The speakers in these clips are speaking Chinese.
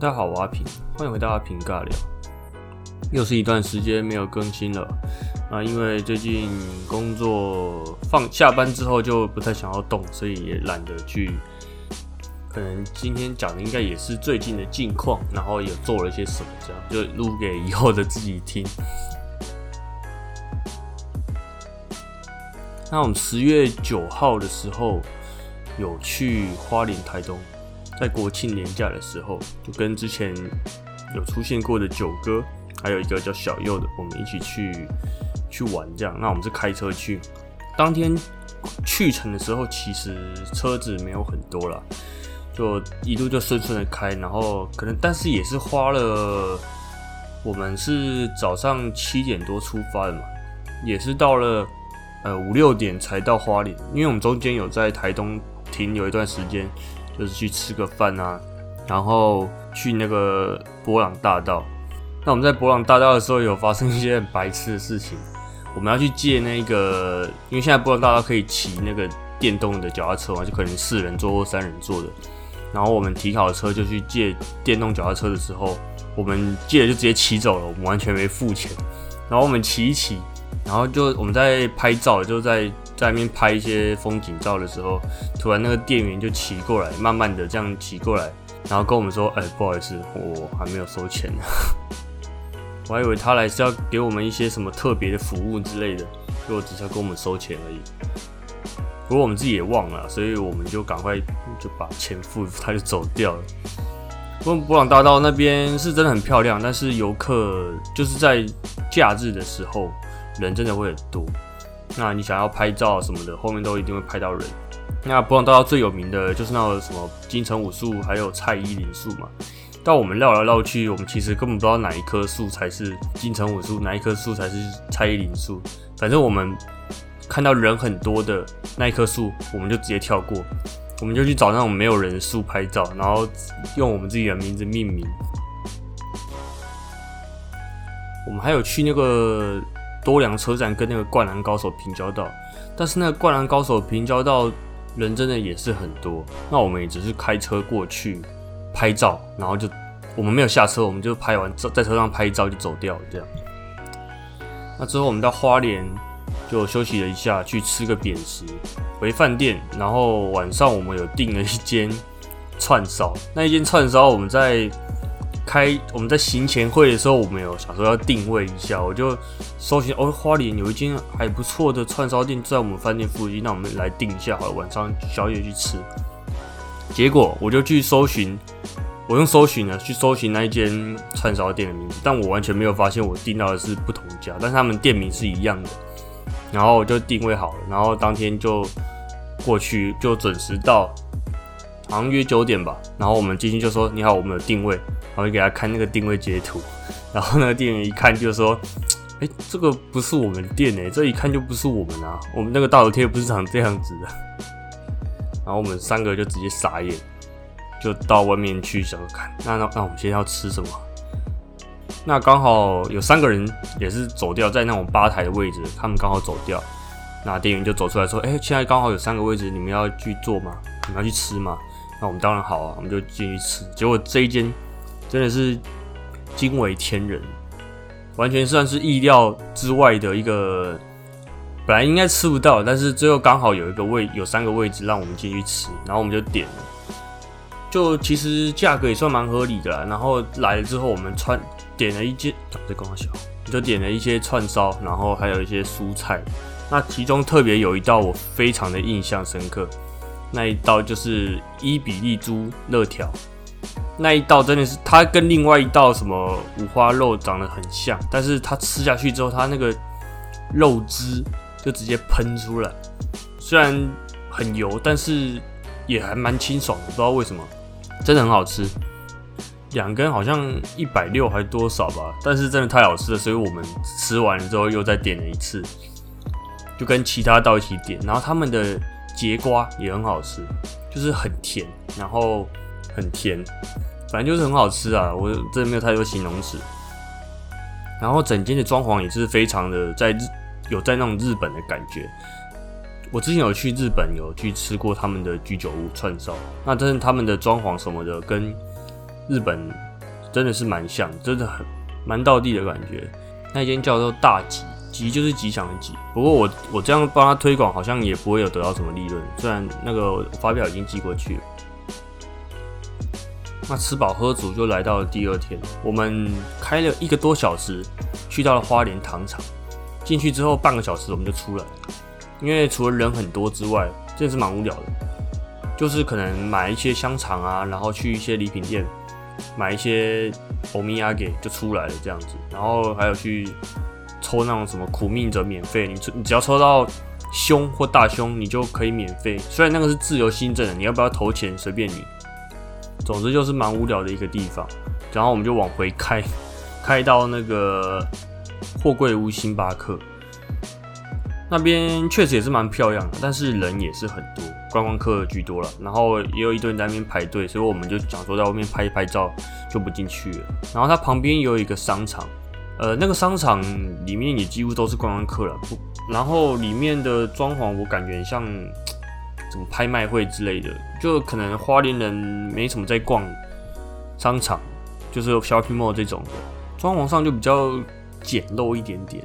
大家好，我阿平，欢迎回到阿平尬聊。又是一段时间没有更新了啊，因为最近工作放下班之后就不太想要动，所以也懒得去。可能今天讲的应该也是最近的近况，然后也做了些什么，这样就录给以后的自己听。那我们十月九号的时候有去花莲、台东。在国庆年假的时候，就跟之前有出现过的九哥，还有一个叫小右的，我们一起去去玩这样。那我们是开车去，当天去程的时候，其实车子没有很多了，就一路就顺顺的开，然后可能但是也是花了，我们是早上七点多出发的嘛，也是到了呃五六点才到花莲，因为我们中间有在台东停留一段时间。就是去吃个饭啊，然后去那个博朗大道。那我们在博朗大道的时候，有发生一些很白痴的事情。我们要去借那个，因为现在博朗大道可以骑那个电动的脚踏车嘛，就可能四人座或三人座的。然后我们提好车就去借电动脚踏车的时候，我们借了就直接骑走了，我们完全没付钱。然后我们骑一骑，然后就我们在拍照，就在。在那边拍一些风景照的时候，突然那个店员就骑过来，慢慢的这样骑过来，然后跟我们说：“哎，不好意思，我还没有收钱呢。” 我还以为他来是要给我们一些什么特别的服务之类的，结果只是要跟我们收钱而已。不过我们自己也忘了，所以我们就赶快就把钱付，他就走掉了。不过博朗大道那边是真的很漂亮，但是游客就是在假日的时候，人真的会很多。那你想要拍照什么的，后面都一定会拍到人。那博朗大道最有名的就是那个什么金城武树，还有蔡依林树嘛。到我们绕来绕去，我们其实根本不知道哪一棵树才是金城武树，哪一棵树才是蔡依林树。反正我们看到人很多的那一棵树，我们就直接跳过，我们就去找那种没有人的树拍照，然后用我们自己的名字命名。我们还有去那个。多良车站跟那个灌篮高手平交道，但是那个灌篮高手平交道人真的也是很多。那我们也只是开车过去拍照，然后就我们没有下车，我们就拍完在车上拍照就走掉这样。那之后我们到花莲就休息了一下，去吃个扁食，回饭店。然后晚上我们有订了一间串烧，那一间串烧我们在。开我们在行前会的时候，我们有想说要定位一下，我就搜寻哦，花莲有一间还不错的串烧店在我们饭店附近，那我们来定一下，好了，晚上宵夜去吃。结果我就去搜寻，我用搜寻呢去搜寻那一间串烧店的名字，但我完全没有发现我订到的是不同家，但是他们店名是一样的。然后我就定位好了，然后当天就过去就准时到，好像约九点吧。然后我们进去就说：“你好，我们有定位。”我就给他看那个定位截图，然后那个店员一看就说：“哎，这个不是我们店哎，这一看就不是我们啊，我们那个大头贴不是长这样子的。”然后我们三个就直接傻眼，就到外面去想看。那那那我们现在要吃什么？那刚好有三个人也是走掉，在那种吧台的位置，他们刚好走掉。那店员就走出来说：“哎，现在刚好有三个位置，你们要去坐吗？你们要去吃吗？”那我们当然好啊，我们就进去吃。结果这一间。真的是惊为天人，完全算是意料之外的一个，本来应该吃不到，但是最后刚好有一个位，有三个位置让我们进去吃，然后我们就点了，就其实价格也算蛮合理的啦。然后来了之后，我们串点了一件，在跟我笑，就点了一些串烧，然后还有一些蔬菜。那其中特别有一道我非常的印象深刻，那一道就是伊比利猪肋条。那一道真的是，它跟另外一道什么五花肉长得很像，但是它吃下去之后，它那个肉汁就直接喷出来，虽然很油，但是也还蛮清爽的，不知道为什么，真的很好吃。两根好像一百六还多少吧，但是真的太好吃了，所以我们吃完了之后又再点了一次，就跟其他道一起点。然后他们的节瓜也很好吃，就是很甜，然后很甜。反正就是很好吃啊，我真的没有太多形容词。然后整间的装潢也是非常的在日有在那种日本的感觉。我之前有去日本有去吃过他们的居酒屋串烧，那真的他们的装潢什么的跟日本真的是蛮像，真的很蛮到地的感觉。那间叫做大吉，吉就是吉祥的吉。不过我我这样帮他推广，好像也不会有得到什么利润。虽然那个发票已经寄过去了。那吃饱喝足就来到了第二天，我们开了一个多小时，去到了花莲糖厂。进去之后半个小时我们就出来了，因为除了人很多之外，真的是蛮无聊的。就是可能买一些香肠啊，然后去一些礼品店买一些欧米亚给就出来了这样子。然后还有去抽那种什么苦命者免费，你你只要抽到胸或大胸，你就可以免费。虽然那个是自由新政的，你要不要投钱随便你。总之就是蛮无聊的一个地方，然后我们就往回开，开到那个货柜屋星巴克那边，确实也是蛮漂亮的，但是人也是很多，观光客居多了。然后也有一堆人在那边排队，所以我们就想说在外面拍一拍照就不进去了。然后它旁边有一个商场，呃，那个商场里面也几乎都是观光客了。不，然后里面的装潢我感觉像。什么拍卖会之类的，就可能花莲人没什么在逛商场，就是 shopping mall 这种，装潢上就比较简陋一点点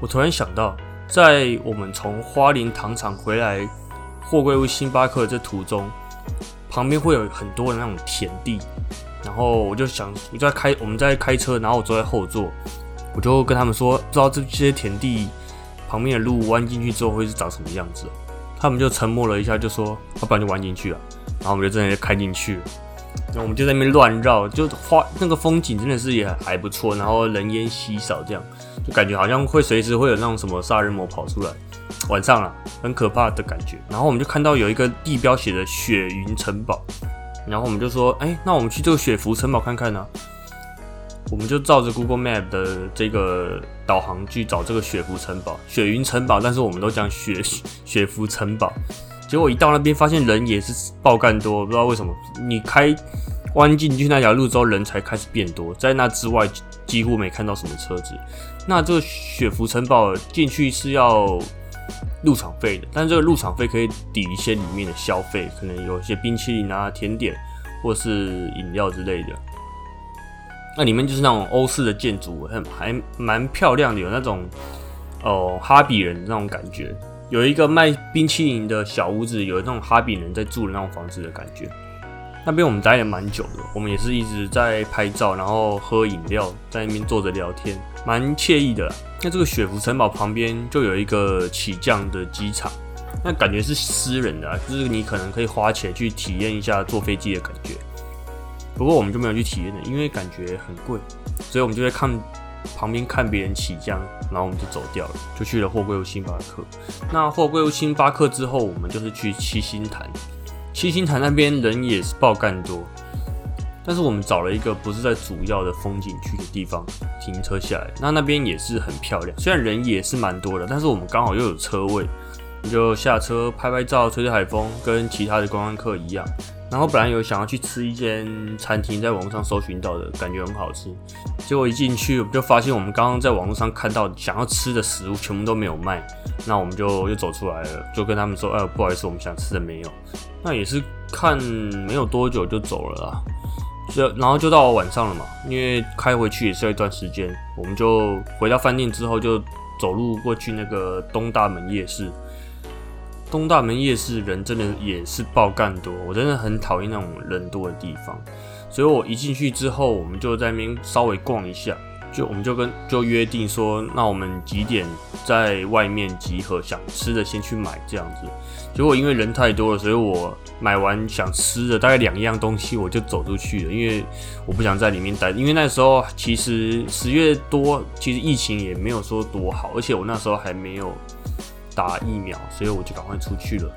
我突然想到，在我们从花莲糖厂回来货柜屋星巴克这途中，旁边会有很多的那种田地，然后我就想，我在开，我们在开车，然后我坐在后座，我就跟他们说，不知道这些田地。旁边的路弯进去之后会是长什么样子？他们就沉默了一下，就说：“要不然就弯进去了。”然后我们就真的就开进去了。那我们就在那边乱绕，就花那个风景真的是也还不错，然后人烟稀少，这样就感觉好像会随时会有那种什么杀人魔跑出来。晚上啊，很可怕的感觉。然后我们就看到有一个地标写的雪云城堡，然后我们就说：“哎，那我们去这个雪浮城堡看看呢。”我们就照着 Google Map 的这个导航去找这个雪浮城堡、雪云城堡，但是我们都讲雪雪浮城堡。结果一到那边，发现人也是爆干多，不知道为什么。你开弯进去那条路之后，人才开始变多，在那之外几乎没看到什么车子。那这个雪浮城堡进去是要入场费的，但这个入场费可以抵一些里面的消费，可能有一些冰淇淋啊、甜点或是饮料之类的。那里面就是那种欧式的建筑，很还蛮漂亮的，有那种哦哈比人那种感觉。有一个卖冰淇淋的小屋子，有那种哈比人在住的那种房子的感觉。那边我们待了蛮久的，我们也是一直在拍照，然后喝饮料，在那边坐着聊天，蛮惬意的。那这个雪佛城堡旁边就有一个起降的机场，那感觉是私人的，就是你可能可以花钱去体验一下坐飞机的感觉。不过我们就没有去体验了，因为感觉很贵，所以我们就在看旁边看别人起降，然后我们就走掉了，就去了货柜屋星巴克。那货柜屋星巴克之后，我们就是去七星潭。七星潭那边人也是爆干多，但是我们找了一个不是在主要的风景区的地方停车下来，那那边也是很漂亮，虽然人也是蛮多的，但是我们刚好又有车位，就下车拍拍照，吹吹海风，跟其他的观光客一样。然后本来有想要去吃一间餐厅，在网络上搜寻到的感觉很好吃，结果一进去我们就发现我们刚刚在网络上看到想要吃的食物全部都没有卖，那我们就又走出来了，就跟他们说：“哎，不好意思，我们想吃的没有。”那也是看没有多久就走了啦，就然后就到晚上了嘛，因为开回去也是要一段时间，我们就回到饭店之后就走路过去那个东大门夜市。东大门夜市人真的也是爆干多，我真的很讨厌那种人多的地方，所以我一进去之后，我们就在那边稍微逛一下，就我们就跟就约定说，那我们几点在外面集合，想吃的先去买这样子。结果因为人太多了，所以我买完想吃的大概两样东西，我就走出去了，因为我不想在里面待，因为那时候其实十月多，其实疫情也没有说多好，而且我那时候还没有。打疫苗，所以我就赶快出去了。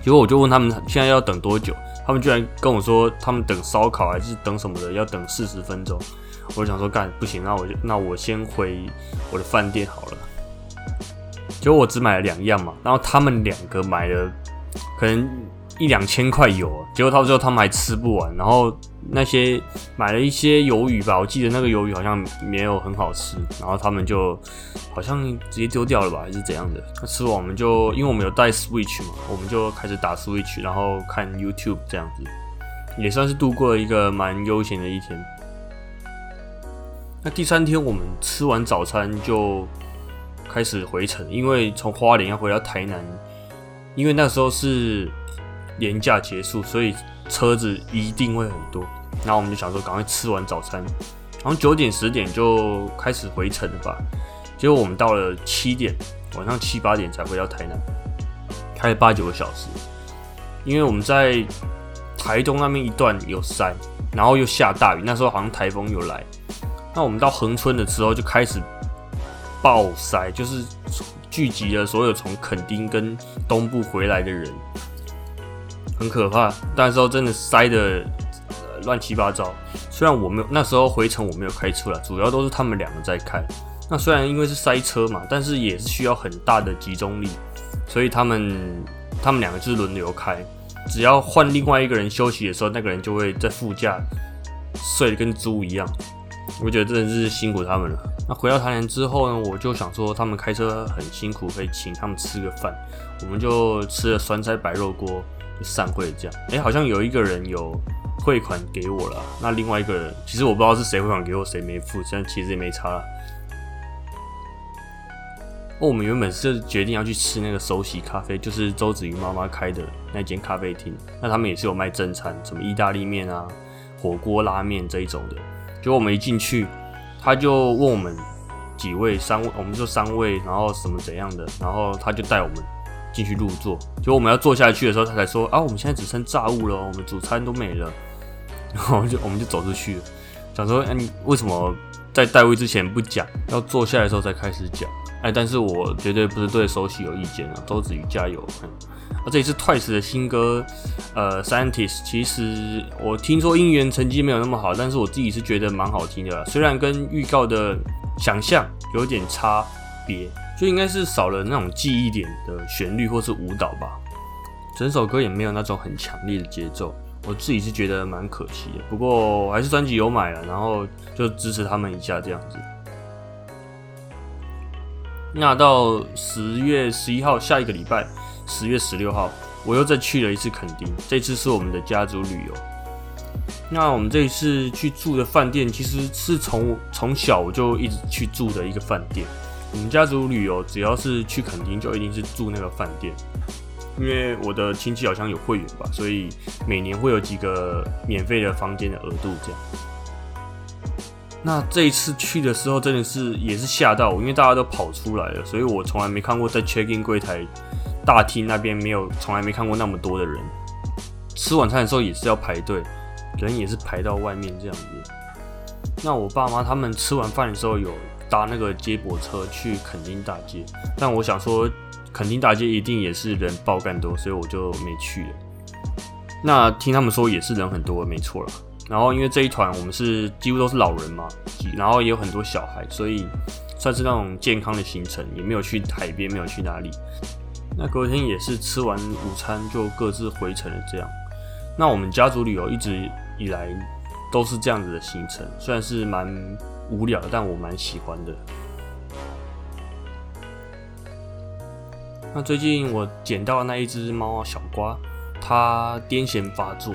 结果我就问他们现在要等多久，他们居然跟我说他们等烧烤还是等什么的要等四十分钟。我就想说干不行，那我就那我先回我的饭店好了。结果我只买了两样嘛，然后他们两个买了可能一两千块油，结果到最后他们还吃不完，然后。那些买了一些鱿鱼吧，我记得那个鱿鱼好像没有很好吃，然后他们就好像直接丢掉了吧，还是怎样的？吃完我们就因为我们有带 Switch 嘛，我们就开始打 Switch，然后看 YouTube 这样子。也算是度过了一个蛮悠闲的一天。那第三天我们吃完早餐就开始回程，因为从花莲要回到台南，因为那时候是年假结束，所以车子一定会很多。然后我们就想说，赶快吃完早餐，然后九点十点就开始回程了吧。结果我们到了七点，晚上七八点才回到台南，开了八九个小时。因为我们在台东那边一段有塞，然后又下大雨，那时候好像台风又来。那我们到恒春的时候就开始爆塞，就是聚集了所有从垦丁跟东部回来的人，很可怕。那时候真的塞的乱七八糟。虽然我没有那时候回程我没有开车了，主要都是他们两个在开。那虽然因为是塞车嘛，但是也是需要很大的集中力，所以他们他们两个就是轮流开。只要换另外一个人休息的时候，那个人就会在副驾睡得跟猪一样。我觉得真的是辛苦他们了。那回到台南之后呢，我就想说他们开车很辛苦，可以请他们吃个饭。我们就吃了酸菜白肉锅，散会这样。哎，好像有一个人有汇款给我了，那另外一个人其实我不知道是谁汇款给我，谁没付，现在其实也没差了。哦，我们原本是决定要去吃那个手洗咖啡，就是周子瑜妈妈开的那间咖啡厅。那他们也是有卖正餐，什么意大利面啊、火锅、拉面这一种的。结果我们一进去，他就问我们几位，三位，我们就三位，然后什么怎样的，然后他就带我们进去入座。结果我们要坐下去的时候，他才说啊，我们现在只剩炸物了，我们主餐都没了。然后就我们就走出去了，想说，哎，你为什么在带位之前不讲，要坐下来的时候才开始讲？哎，但是我绝对不是对首席有意见啊，周子瑜加油！啊，这一次 Twice 的新歌，呃，Scientist，其实我听说音源成绩没有那么好，但是我自己是觉得蛮好听的，虽然跟预告的想象有点差别，就应该是少了那种记忆点的旋律或是舞蹈吧，整首歌也没有那种很强烈的节奏，我自己是觉得蛮可惜的。不过还是专辑有买了，然后就支持他们一下这样子。那到十月十一号，下一个礼拜，十月十六号，我又再去了一次垦丁。这次是我们的家族旅游。那我们这一次去住的饭店，其实是从从小我就一直去住的一个饭店。我们家族旅游只要是去垦丁，就一定是住那个饭店，因为我的亲戚好像有会员吧，所以每年会有几个免费的房间的额度这样。那这一次去的时候，真的是也是吓到我，因为大家都跑出来了，所以我从来没看过在 check in 柜台大厅那边没有，从来没看过那么多的人。吃晚餐的时候也是要排队，人也是排到外面这样子。那我爸妈他们吃完饭的时候有搭那个接驳车去垦丁大街，但我想说垦丁大街一定也是人爆干多，所以我就没去了。那听他们说也是人很多，没错了。然后因为这一团我们是几乎都是老人嘛，然后也有很多小孩，所以算是那种健康的行程，也没有去海边，没有去哪里。那隔天也是吃完午餐就各自回程了。这样，那我们家族旅游一直以来都是这样子的行程，虽然是蛮无聊，但我蛮喜欢的。那最近我捡到那一只猫小瓜，它癫痫发作。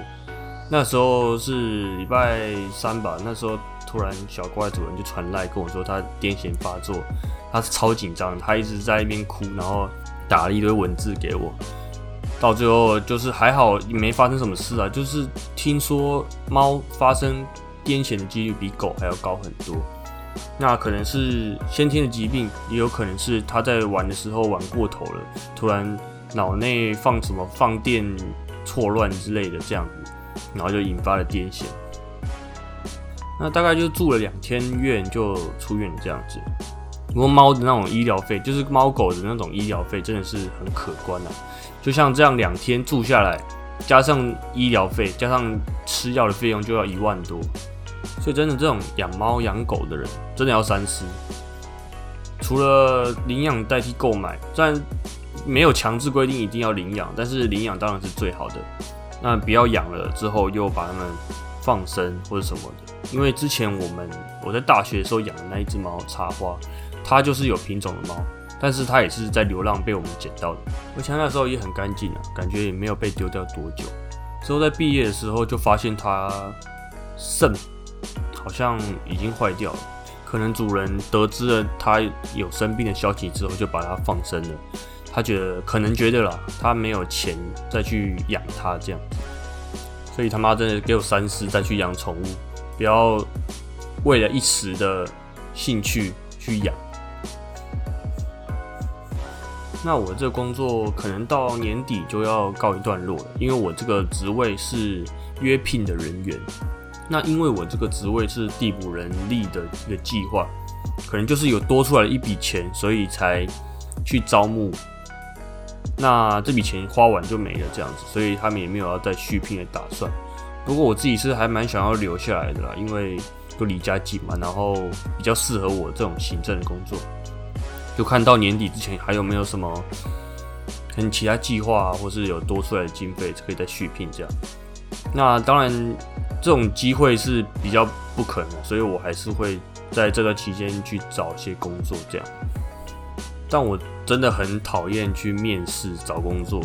那时候是礼拜三吧，那时候突然小怪主人就传来跟我说他癫痫发作，他是超紧张，他一直在那边哭，然后打了一堆文字给我，到最后就是还好没发生什么事啊，就是听说猫发生癫痫的几率比狗还要高很多，那可能是先天的疾病，也有可能是他在玩的时候玩过头了，突然脑内放什么放电错乱之类的这样子。然后就引发了癫痫，那大概就住了两天院就出院这样子。不过猫的那种医疗费，就是猫狗的那种医疗费，真的是很可观啊。就像这样两天住下来，加上医疗费，加上吃药的费用，就要一万多。所以真的这种养猫养狗的人，真的要三思。除了领养代替购买，虽然没有强制规定一定要领养，但是领养当然是最好的。那不要养了之后又把它们放生或者什么的，因为之前我们我在大学的时候养的那一只猫插花，它就是有品种的猫，但是它也是在流浪被我们捡到的，而且那时候也很干净啊，感觉也没有被丢掉多久，之后在毕业的时候就发现它肾好像已经坏掉了，可能主人得知了它有生病的消息之后就把它放生了。他觉得可能觉得啦，他没有钱再去养它这样，所以他妈真的给我三思再去养宠物，不要为了一时的兴趣去养。那我这工作可能到年底就要告一段落了，因为我这个职位是约聘的人员。那因为我这个职位是递补人力的一个计划，可能就是有多出来一笔钱，所以才去招募。那这笔钱花完就没了，这样子，所以他们也没有要再续聘的打算。不过我自己是还蛮想要留下来的啦，因为都离家近嘛，然后比较适合我这种行政的工作。就看到年底之前还有没有什么可能其他计划，或是有多出来的经费可以再续聘这样。那当然这种机会是比较不可能，所以我还是会在这段期间去找一些工作这样。但我真的很讨厌去面试找工作，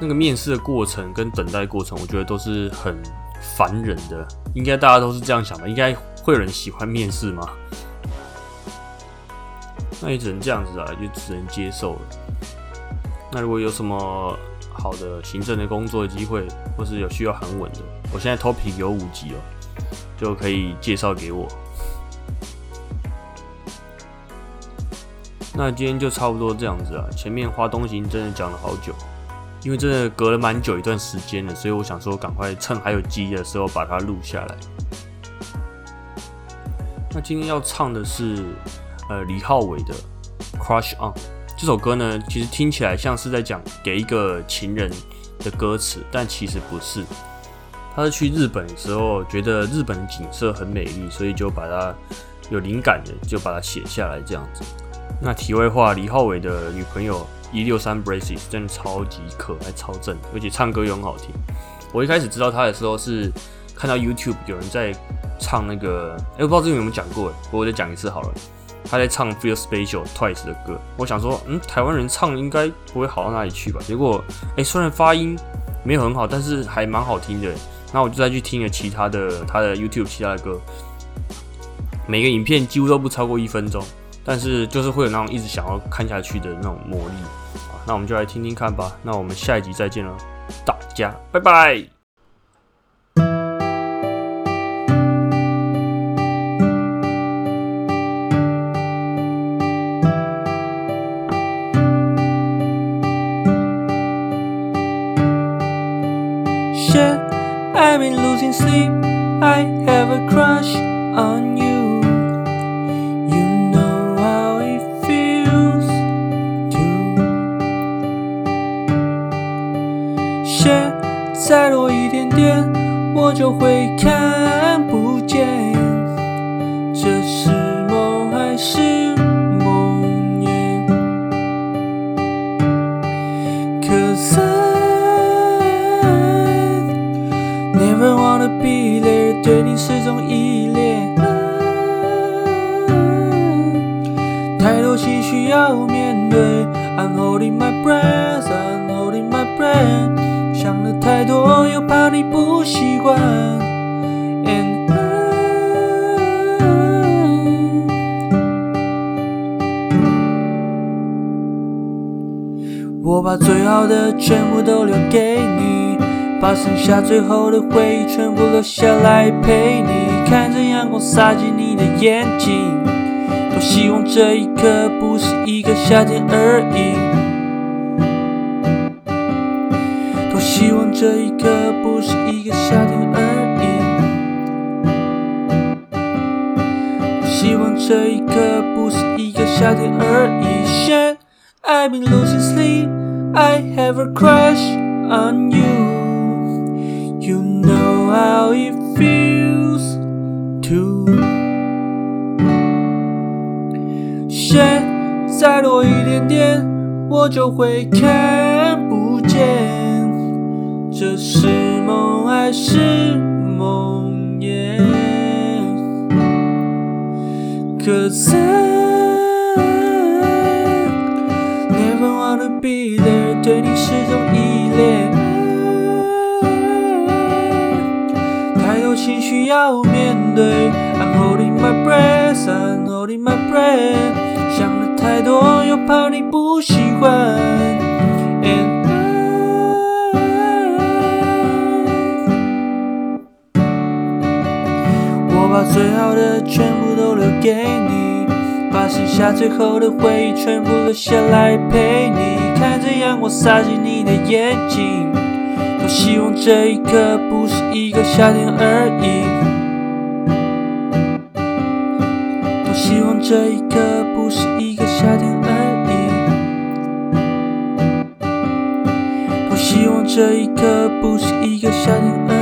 那个面试的过程跟等待过程，我觉得都是很烦人的。应该大家都是这样想吧？应该会有人喜欢面试吗？那也只能这样子啊，就只能接受了。那如果有什么好的行政的工作机会，或是有需要很稳的，我现在 Topi 有五级哦，就可以介绍给我。那今天就差不多这样子啊。前面花东行真的讲了好久，因为真的隔了蛮久一段时间了，所以我想说赶快趁还有机的时候把它录下来。那今天要唱的是呃李浩伟的《Crush On》这首歌呢，其实听起来像是在讲给一个情人的歌词，但其实不是。他是去日本的时候觉得日本的景色很美丽，所以就把它有灵感的就把它写下来这样子。那题外话，李浩伟的女朋友一六三 Braces 真的超级可爱、超正，而且唱歌又很好听。我一开始知道他的时候是看到 YouTube 有人在唱那个，哎，我不知道之前有没有讲过，不过我再讲一次好了。他在唱 Feel Special Twice 的歌，我想说，嗯，台湾人唱应该不会好到哪里去吧？结果，哎，虽然发音没有很好，但是还蛮好听的。那我就再去听了其他的他的 YouTube 其他的歌，每个影片几乎都不超过一分钟。但是就是会有那种一直想要看下去的那种魔力，那我们就来听听看吧。那我们下一集再见了，大家拜拜。再多一点点，我就会看不见。这是梦还是始终依恋。太多情绪要面对，I'm holding my breath，I'm holding my breath。想的太多，又怕你不习惯。And I，我把最好的全部都留给你，把剩下最后的回忆全部留下来陪你。看着阳光洒进你的眼睛，多希望这一刻不是一个夏天而已。多希望这一刻不是一个夏天而已。希望这一刻不是一个夏天而已。Shit, I've been losing sleep. I have a crush on you. You know how it feels to. Shit，再多一点点，我就会看不见。这是梦还是梦魇？Cause I never wanna be there，对你始终依恋。情绪要面对。I'm holding my breath, I'm holding my breath。想的太多，又怕你不喜欢。And I, 我把最好的全部都留给你，把剩下最后的回忆全部留下来陪你。看着阳光洒进你的眼睛，多希望这一刻不。个夏天而已，多希望这一刻不是一个夏天而已，多希望这一刻不是一个夏天而。